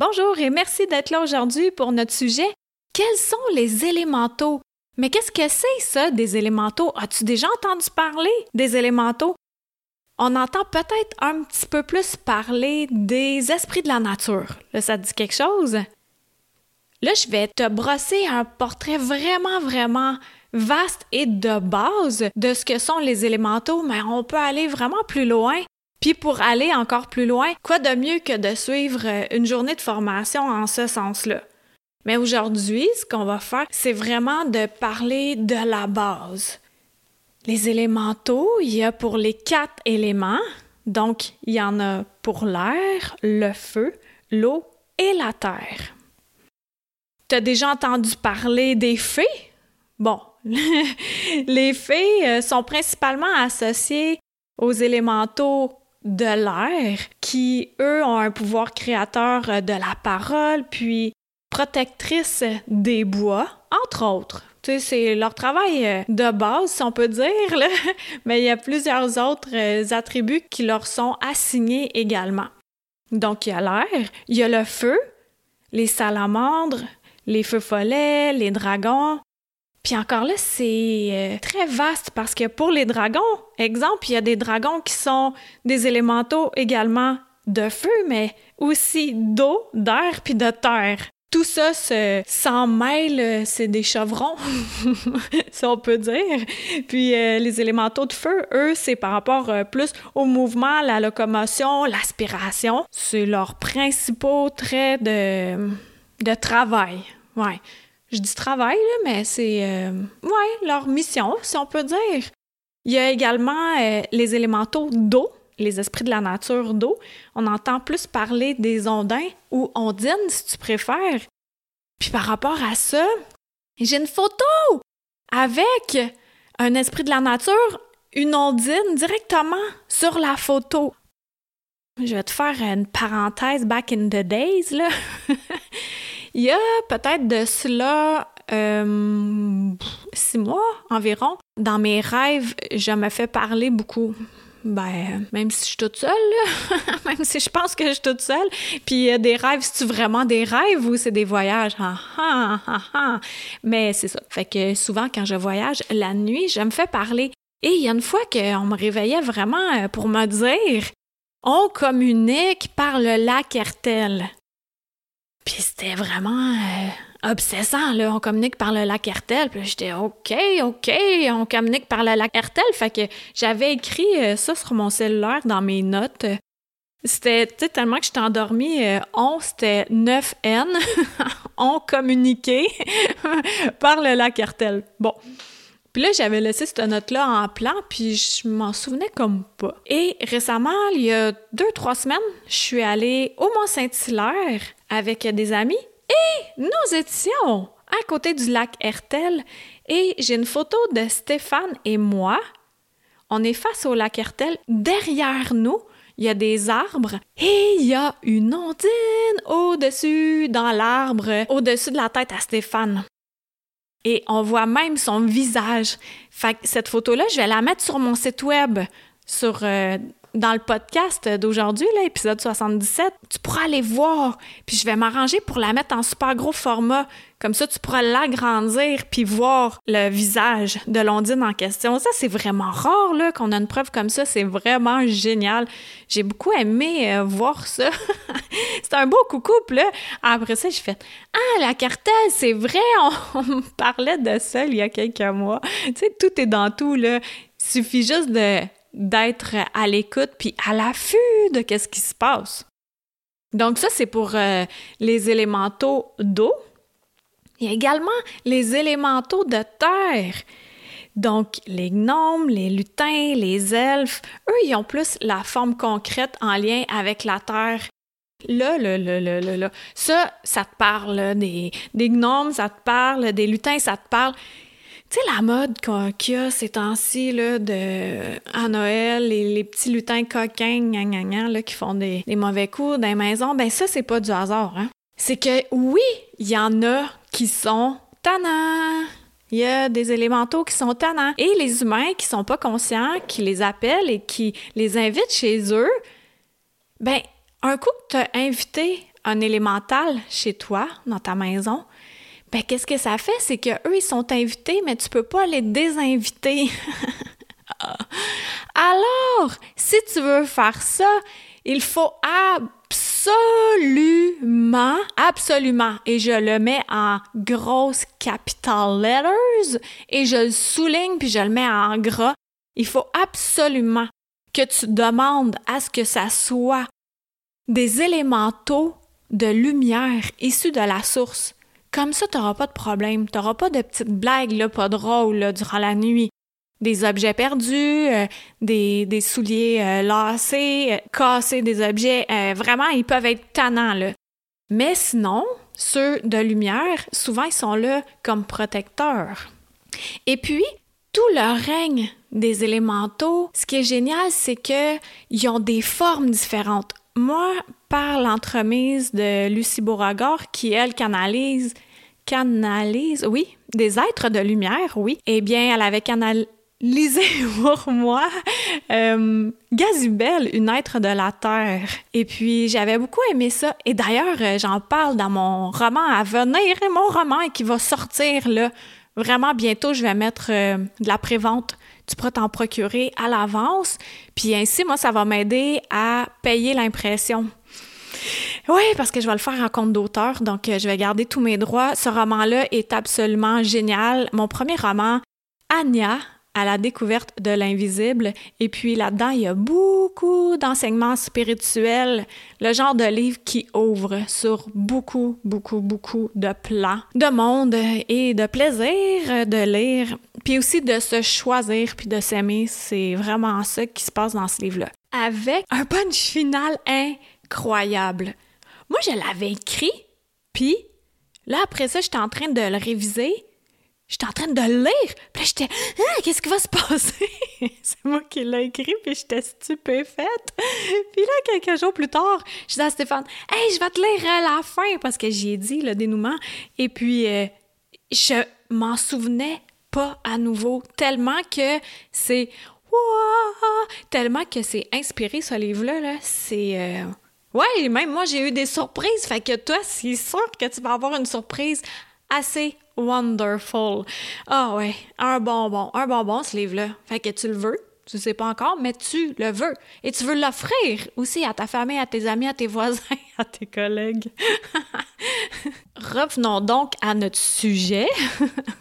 Bonjour et merci d'être là aujourd'hui pour notre sujet. Quels sont les élémentaux? Mais qu'est-ce que c'est ça des élémentaux? As-tu déjà entendu parler des élémentaux? On entend peut-être un petit peu plus parler des esprits de la nature. Là, ça te dit quelque chose? Là, je vais te brosser un portrait vraiment, vraiment vaste et de base de ce que sont les élémentaux, mais on peut aller vraiment plus loin puis pour aller encore plus loin, quoi de mieux que de suivre euh, une journée de formation en ce sens-là? Mais aujourd'hui, ce qu'on va faire, c'est vraiment de parler de la base. Les élémentaux, il y a pour les quatre éléments. Donc, il y en a pour l'air, le feu, l'eau et la terre. Tu as déjà entendu parler des fées? Bon, les fées euh, sont principalement associées aux élémentaux de l'air qui, eux, ont un pouvoir créateur euh, de la parole, puis protectrice des bois, entre autres. Tu sais, c'est leur travail euh, de base, si on peut dire, là. mais il y a plusieurs autres euh, attributs qui leur sont assignés également. Donc, il y a l'air, il y a le feu, les salamandres, les feux follets, les dragons, puis encore là, c'est euh, très vaste parce que pour les dragons, exemple, il y a des dragons qui sont des élémentaux également de feu, mais aussi d'eau, d'air, puis de terre. Tout ça s'en mêle, euh, c'est des chevrons, si on peut dire. Puis euh, les élémentaux de feu, eux, c'est par rapport plus au mouvement, la locomotion, l'aspiration. C'est leurs principaux traits de, de travail. Ouais je dis travail, mais c'est euh, ouais, leur mission, si on peut dire. Il y a également euh, les élémentaux d'eau, les esprits de la nature d'eau. On entend plus parler des ondins ou ondines, si tu préfères. Puis par rapport à ça, j'ai une photo avec un esprit de la nature, une ondine directement sur la photo. Je vais te faire une parenthèse back in the days, là. Il y a peut-être de cela euh, six mois environ. Dans mes rêves, je me fais parler beaucoup. Ben, même si je suis toute seule, même si je pense que je suis toute seule, puis des rêves, c'est-tu vraiment des rêves ou c'est des voyages? Ah, ah, ah, Mais c'est ça. Fait que souvent, quand je voyage la nuit, je me fais parler. Et il y a une fois qu'on me réveillait vraiment euh, pour me dire on communique par le lac Hertel. Puis c'était vraiment euh, obsessant, là. On communique par le lac Hertel. Puis j'étais OK, OK, on communique par le lac Hertel. Fait que j'avais écrit euh, ça sur mon cellulaire dans mes notes. C'était tellement que j'étais endormie. Euh, on, c'était 9N. on communiquait par le lac Hertel. Bon. Puis là, j'avais laissé cette note-là en plan, puis je m'en souvenais comme pas. Et récemment, il y a deux, trois semaines, je suis allée au Mont-Saint-Hilaire avec des amis et nous étions à côté du lac Hertel et j'ai une photo de Stéphane et moi. On est face au lac Hertel. Derrière nous, il y a des arbres et il y a une ondine au-dessus, dans l'arbre, au-dessus de la tête à Stéphane. Et on voit même son visage. Fait que cette photo-là, je vais la mettre sur mon site web, euh, dans le podcast d'aujourd'hui, l'épisode 77, tu pourras aller voir. Puis je vais m'arranger pour la mettre en super gros format. Comme ça, tu pourras l'agrandir puis voir le visage de Londine en question. Ça, c'est vraiment rare là, qu'on a une preuve comme ça. C'est vraiment génial. J'ai beaucoup aimé euh, voir ça. c'est un beau coucou. là, après ça, j'ai fait Ah, la cartelle, c'est vrai, on, on parlait de ça il y a quelques mois. Tu sais, tout est dans tout. là. Il suffit juste de d'être à l'écoute puis à l'affût de qu'est-ce qui se passe. Donc ça, c'est pour euh, les élémentaux d'eau. Il y a également les élémentaux de terre. Donc, les gnomes, les lutins, les elfes, eux, ils ont plus la forme concrète en lien avec la terre. Là, là, là, là, là, là, ça, ça te parle des gnomes, ça te parle des lutins, ça te parle. Tu sais, la mode qu'il y a ces temps-ci, là, de, à Noël, les, petits lutins coquins, gna, là, qui font des, mauvais coups dans les maisons, ben ça, c'est pas du hasard, hein. C'est que, oui, il y en a qui sont tannants. Il y a des élémentaux qui sont tannants. Et les humains qui sont pas conscients, qui les appellent et qui les invitent chez eux, ben, un coup que tu as invité un élémental chez toi, dans ta maison, ben qu'est-ce que ça fait? C'est que eux ils sont invités, mais tu peux pas les désinviter. Alors, si tu veux faire ça, il faut absolument, absolument, et je le mets en grosses capital letters et je le souligne puis je le mets en gras. Il faut absolument que tu demandes à ce que ça soit des élémentaux de lumière issus de la source. Comme ça, tu n'auras pas de problème. Tu n'auras pas de petites blagues là, pas drôles durant la nuit. Des objets perdus, euh, des, souliers euh, lassés, euh, cassés des objets. vraiment, ils peuvent être tannants. Là. Mais sinon, ceux de lumière, souvent, ils sont là comme protecteurs. Et puis, tout le règne des élémentaux, ce qui est génial, c'est qu'ils ont des formes différentes. Moi, par l'entremise de Lucie Beauregard, qui, elle, canalise, canalise, oui, des êtres de lumière, oui, eh bien, elle avait canalisé pour moi euh, Gazubel, une être de la Terre. Et puis, j'avais beaucoup aimé ça. Et d'ailleurs, euh, j'en parle dans mon roman à venir, mon roman qui va sortir, là, vraiment bientôt, je vais mettre euh, de la prévente tu pourras t'en procurer à l'avance. Puis ainsi, moi, ça va m'aider à payer l'impression. Oui, parce que je vais le faire en compte d'auteur, donc euh, je vais garder tous mes droits. Ce roman-là est absolument génial. Mon premier roman, Anya, à la découverte de l'invisible. Et puis là-dedans, il y a beaucoup d'enseignements spirituels, le genre de livre qui ouvre sur beaucoup, beaucoup, beaucoup de plans, de monde et de plaisir de lire, puis aussi de se choisir puis de s'aimer. C'est vraiment ça qui se passe dans ce livre-là. Avec un punch final incroyable. Moi, je l'avais écrit, puis là, après ça, j'étais en train de le réviser, J'étais en train de le lire. Puis j'étais, ah, qu'est-ce qui va se passer? c'est moi qui l'ai écrit, puis j'étais stupéfaite. puis là, quelques jours plus tard, je dis à Stéphane, hey, je vais te lire à la fin, parce que j'y ai dit le dénouement. Et puis, euh, je m'en souvenais pas à nouveau, tellement que c'est, tellement que c'est inspiré, ce livre-là, là. C'est, euh, Ouais, même moi, j'ai eu des surprises. Fait que toi, c'est sûr que tu vas avoir une surprise assez wonderful. Ah ouais, un bonbon, un bonbon ce livre-là. Fait que tu le veux, tu sais pas encore, mais tu le veux. Et tu veux l'offrir aussi à ta famille, à tes amis, à tes voisins, à tes collègues. Revenons donc à notre sujet.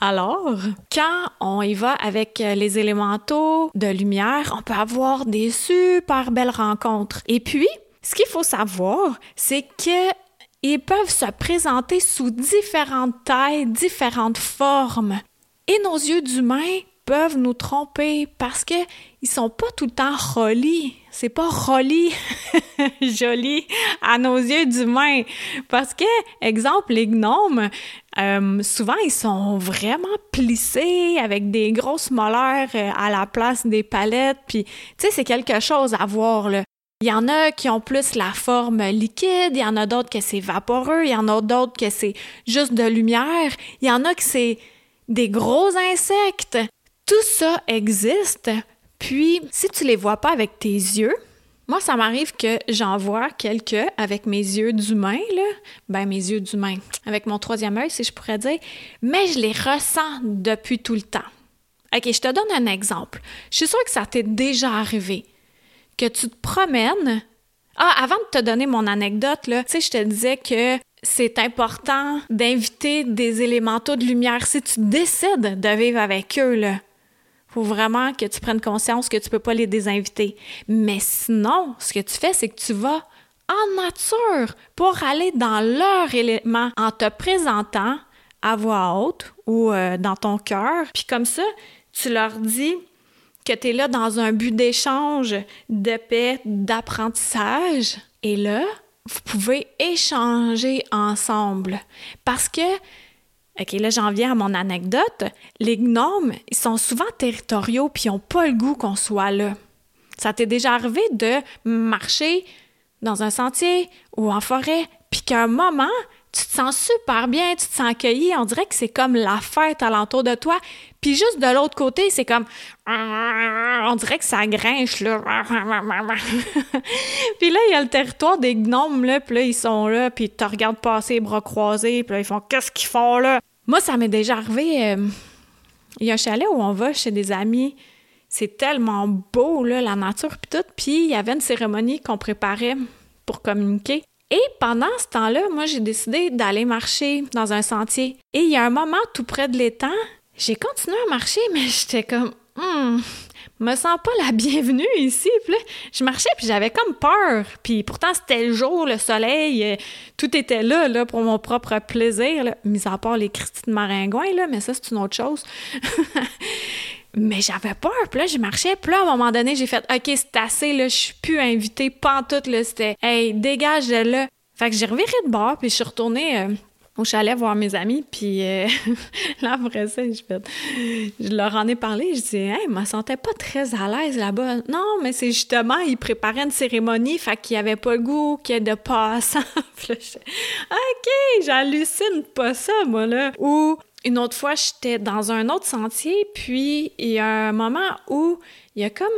Alors, quand on y va avec les élémentaux de lumière, on peut avoir des super belles rencontres. Et puis, ce qu'il faut savoir, c'est que ils peuvent se présenter sous différentes tailles, différentes formes. Et nos yeux d'humains peuvent nous tromper parce que ils sont pas tout le temps rolis. C'est pas roli, joli à nos yeux d'humains. Parce que, exemple, les gnomes, euh, souvent ils sont vraiment plissés avec des grosses molaires euh, à la place des palettes. Puis, tu sais, c'est quelque chose à voir. Il y en a qui ont plus la forme liquide, il y en a d'autres que c'est vaporeux, il y en a d'autres que c'est juste de lumière, il y en a que c'est des gros insectes. Tout ça existe. Puis, si tu les vois pas avec tes yeux, moi, ça m'arrive que j'en vois quelques avec mes yeux d'humain, là. Ben, mes yeux d'humain. Avec mon troisième œil, si je pourrais dire. Mais je les ressens depuis tout le temps. OK, je te donne un exemple. Je suis sûre que ça t'est déjà arrivé que tu te promènes. Ah, avant de te donner mon anecdote, là, tu sais, je te disais que c'est important d'inviter des élémentaux de lumière. Si tu décides de vivre avec eux, là, faut vraiment que tu prennes conscience que tu peux pas les désinviter. Mais sinon, ce que tu fais, c'est que tu vas en nature pour aller dans leur élément en te présentant à voix haute ou euh, dans ton cœur. Puis comme ça, tu leur dis que tu es là dans un but d'échange, de paix, d'apprentissage. Et là, vous pouvez échanger ensemble. Parce que, OK, là, j'en viens à mon anecdote. Les gnomes, ils sont souvent territoriaux puis ils n'ont pas le goût qu'on soit là. Ça t'est déjà arrivé de marcher dans un sentier ou en forêt, puis qu'à un moment, tu te sens super bien, tu te sens accueilli, on dirait que c'est comme la fête alentour de toi. Puis juste de l'autre côté, c'est comme on dirait que ça grinche là. puis là, il y a le territoire des gnomes là, puis là ils sont là, puis tu regardes passer les bras croisés, puis là ils font qu'est-ce qu'ils font là? Moi, ça m'est déjà arrivé euh, il y a un chalet où on va chez des amis. C'est tellement beau là la nature puis tout, puis il y avait une cérémonie qu'on préparait pour communiquer. Et pendant ce temps-là, moi, j'ai décidé d'aller marcher dans un sentier. Et il y a un moment tout près de l'étang, j'ai continué à marcher, mais j'étais comme, hmm, me sens pas la bienvenue ici. Puis là, je marchais, puis j'avais comme peur. Puis pourtant, c'était le jour, le soleil, euh, tout était là, là, pour mon propre plaisir, mis à part les Christines de maringouin, là, mais ça, c'est une autre chose. Mais j'avais peur. Puis là, j'ai marché. Puis là, à un moment donné, j'ai fait OK, c'est assez, là, je suis plus invitée, pantoute, là. C'était Hey, dégage de là. Fait que j'ai reviré de bord, puis je suis retournée euh, au chalet voir mes amis. Puis euh, là, après ça, je, fait, je leur en ai parlé. Je dis Hey, je me sentais pas très à l'aise là-bas. Non, mais c'est justement, ils préparaient une cérémonie, fait qu'il y avait pas le goût qu'il y ait de passants. OK, j'hallucine pas ça, moi, là. Ou une autre fois, j'étais dans un autre sentier, puis il y a un moment où il y a comme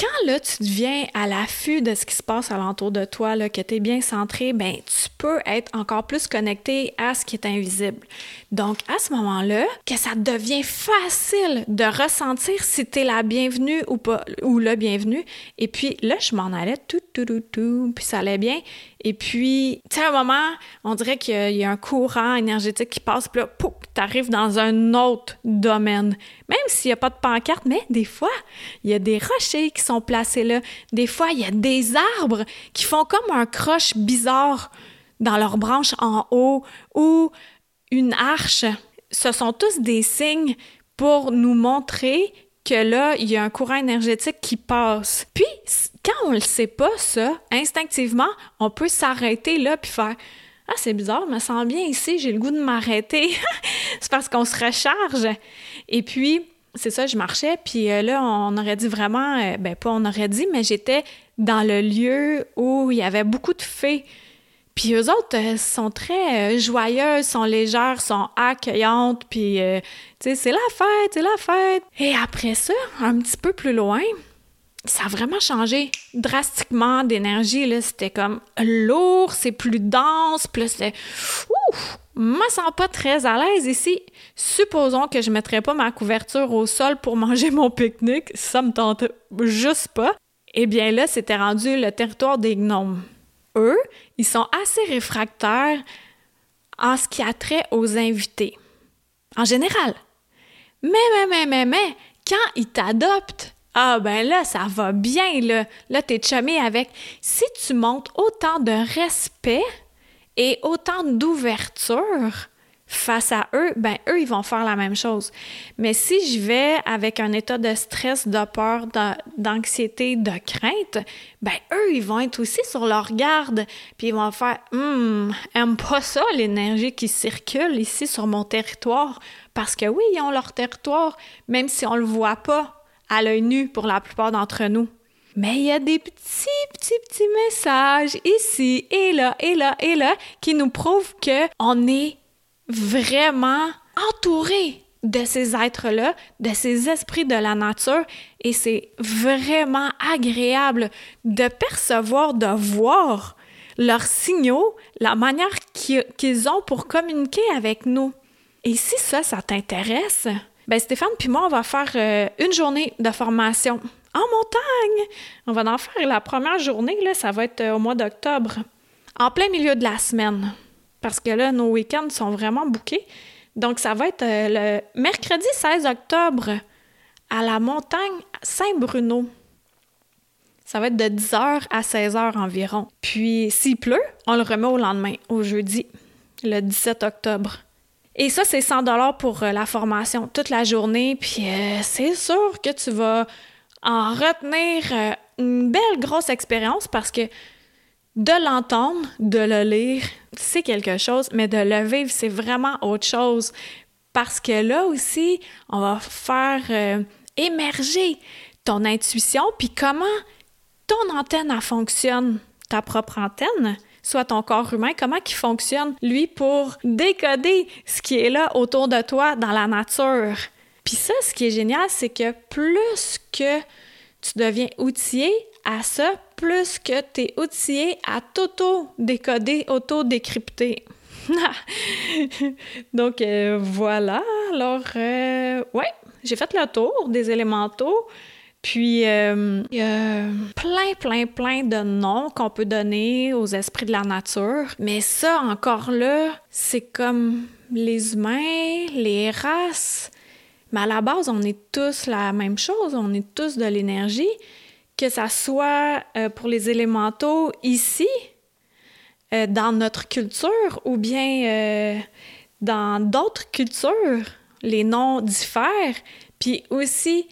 quand là, tu deviens à l'affût de ce qui se passe alentour de toi, là, que tu es bien centré, ben tu peux être encore plus connecté à ce qui est invisible. Donc, à ce moment-là, que ça devient facile de ressentir si tu es la bienvenue ou pas, ou le bienvenu. Et puis là, je m'en allais tout, tout, tout, tout, puis ça allait bien. Et puis, tu sais, à un moment, on dirait qu'il y a un courant énergétique qui passe, puis là, pouf, t'arrives dans un autre domaine. Même s'il n'y a pas de pancarte, mais des fois, il y a des rochers qui sont placés là. Des fois, il y a des arbres qui font comme un croche bizarre dans leurs branches en haut ou une arche. Ce sont tous des signes pour nous montrer que là, il y a un courant énergétique qui passe. Puis, quand on le sait pas, ça, instinctivement, on peut s'arrêter là puis faire Ah, c'est bizarre, je me sens bien ici, j'ai le goût de m'arrêter. c'est parce qu'on se recharge. Et puis, c'est ça, je marchais, puis euh, là, on aurait dit vraiment, euh, ben pas on aurait dit, mais j'étais dans le lieu où il y avait beaucoup de fées. Puis eux autres euh, sont très joyeuses, sont légères, sont accueillantes, puis tu sais, c'est la fête, c'est la fête. Et après ça, un petit peu plus loin, ça a vraiment changé drastiquement d'énergie. Là. C'était comme lourd, c'est plus dense, plus c'est. Ouf! me sens pas très à l'aise ici. Supposons que je mettrais pas ma couverture au sol pour manger mon pique-nique, ça me tente juste pas. Eh bien là, c'était rendu le territoire des gnomes. Ils sont assez réfractaires en ce qui a trait aux invités. En général. Mais, mais, mais, mais, mais, quand ils t'adoptent, ah ben là, ça va bien, là. Là, t'es chumé avec. Si tu montres autant de respect et autant d'ouverture face à eux, ben eux, ils vont faire la même chose. Mais si je vais avec un état de stress, de peur, d'anxiété, de crainte, ben eux, ils vont être aussi sur leur garde, puis ils vont faire Hum, aime pas ça l'énergie qui circule ici sur mon territoire. Parce que oui, ils ont leur territoire, même si on le voit pas à l'œil nu pour la plupart d'entre nous. Mais il y a des petits, petits, petits messages ici et là et là et là qui nous prouvent qu'on est vraiment entouré de ces êtres-là, de ces esprits de la nature, et c'est vraiment agréable de percevoir, de voir leurs signaux, la manière qu'ils ont pour communiquer avec nous. Et si ça, ça t'intéresse, ben Stéphane puis moi, on va faire euh, une journée de formation en montagne. On va en faire la première journée, là, ça va être euh, au mois d'octobre, en plein milieu de la semaine. Parce que là, nos week-ends sont vraiment bouqués. Donc, ça va être euh, le mercredi 16 octobre à la montagne Saint-Bruno. Ça va être de 10h à 16h environ. Puis, s'il pleut, on le remet au lendemain, au jeudi, le 17 octobre. Et ça, c'est 100 dollars pour euh, la formation toute la journée. Puis euh, c'est sûr que tu vas en retenir une belle grosse expérience parce que de l'entendre, de le lire, c'est quelque chose, mais de le vivre, c'est vraiment autre chose. Parce que là aussi, on va faire euh, émerger ton intuition, puis comment ton antenne fonctionne, ta propre antenne, soit ton corps humain, comment il fonctionne, lui, pour décoder ce qui est là autour de toi dans la nature. Puis ça, ce qui est génial, c'est que plus que tu deviens outillé à ça, plus que tu es outillé à t'auto-décoder, auto-décrypter. Donc euh, voilà, alors euh, ouais, j'ai fait le tour des élémentaux. Puis, euh, il plein, plein, plein de noms qu'on peut donner aux esprits de la nature. Mais ça, encore là, c'est comme les humains, les races. Mais à la base, on est tous la même chose, on est tous de l'énergie. Que ça soit pour les élémentaux ici, euh, dans notre culture ou bien euh, dans d'autres cultures, les noms diffèrent. Puis aussi,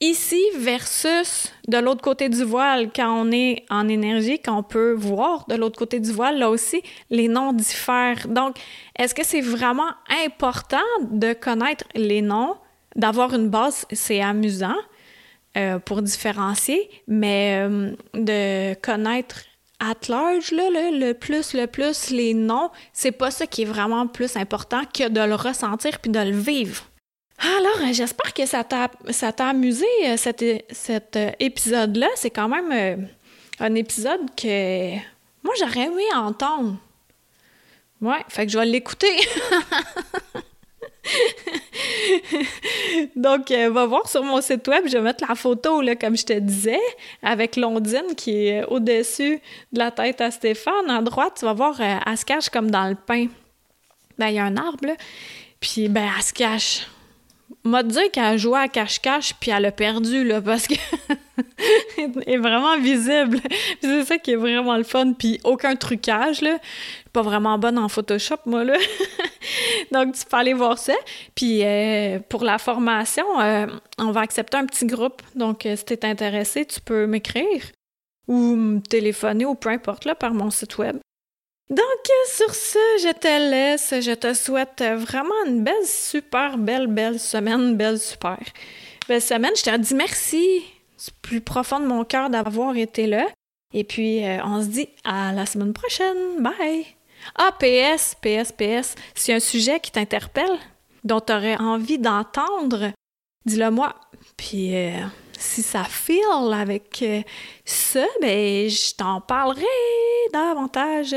ici versus de l'autre côté du voile, quand on est en énergie, quand on peut voir de l'autre côté du voile, là aussi, les noms diffèrent. Donc, est-ce que c'est vraiment important de connaître les noms, d'avoir une base, c'est amusant euh, pour différencier, mais de connaître at large, là, le, plus, le plus, les noms, c'est pas ça qui est vraiment plus important que de le ressentir puis de le vivre. Alors, euh, j'espère que ça t'a, amusé, euh, cet, cet euh, épisode-là. C'est quand même un épisode que moi, j'aurais aimé entendre. Ouais, fait que je vais l'écouter. Donc, euh, va voir sur mon site web, je vais mettre la photo, comme je te disais, avec l'ondine qui est au-dessus de la tête à Stéphane. À droite, tu vas voir, euh, elle se cache comme dans le pain. Ben, il y a un arbre. Puis, ben, elle se cache. M'a dit qu'elle jouait à cache-cache, puis elle a perdu, là, parce que est vraiment visible. c'est ça qui est vraiment le fun. Puis aucun trucage, là. pas vraiment bonne en Photoshop, moi, là. Donc, tu peux aller voir ça. Puis euh, pour la formation, euh, on va accepter un petit groupe. Donc, euh, si tu es intéressé, tu peux m'écrire ou me téléphoner ou peu importe, là, par mon site web. Donc, sur ce, je te laisse. Je te souhaite vraiment une belle, super belle, belle semaine, belle, super. Belle semaine. Je te dis merci du plus profond de mon cœur d'avoir été là. Et puis, euh, on se dit à la semaine prochaine. Bye! Ah, PS, PS, PS, si un sujet qui t'interpelle, dont tu aurais envie d'entendre, dis-le moi. Puis, euh, si ça file avec euh, ça, ben, je t'en parlerai davantage.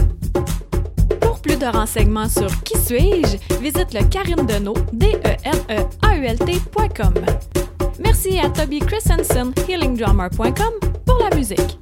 plus de renseignements sur Qui suis-je, visite le Karine Deneau, d e n e a u l Merci à Toby Christensen, healingdrummer.com, pour la musique.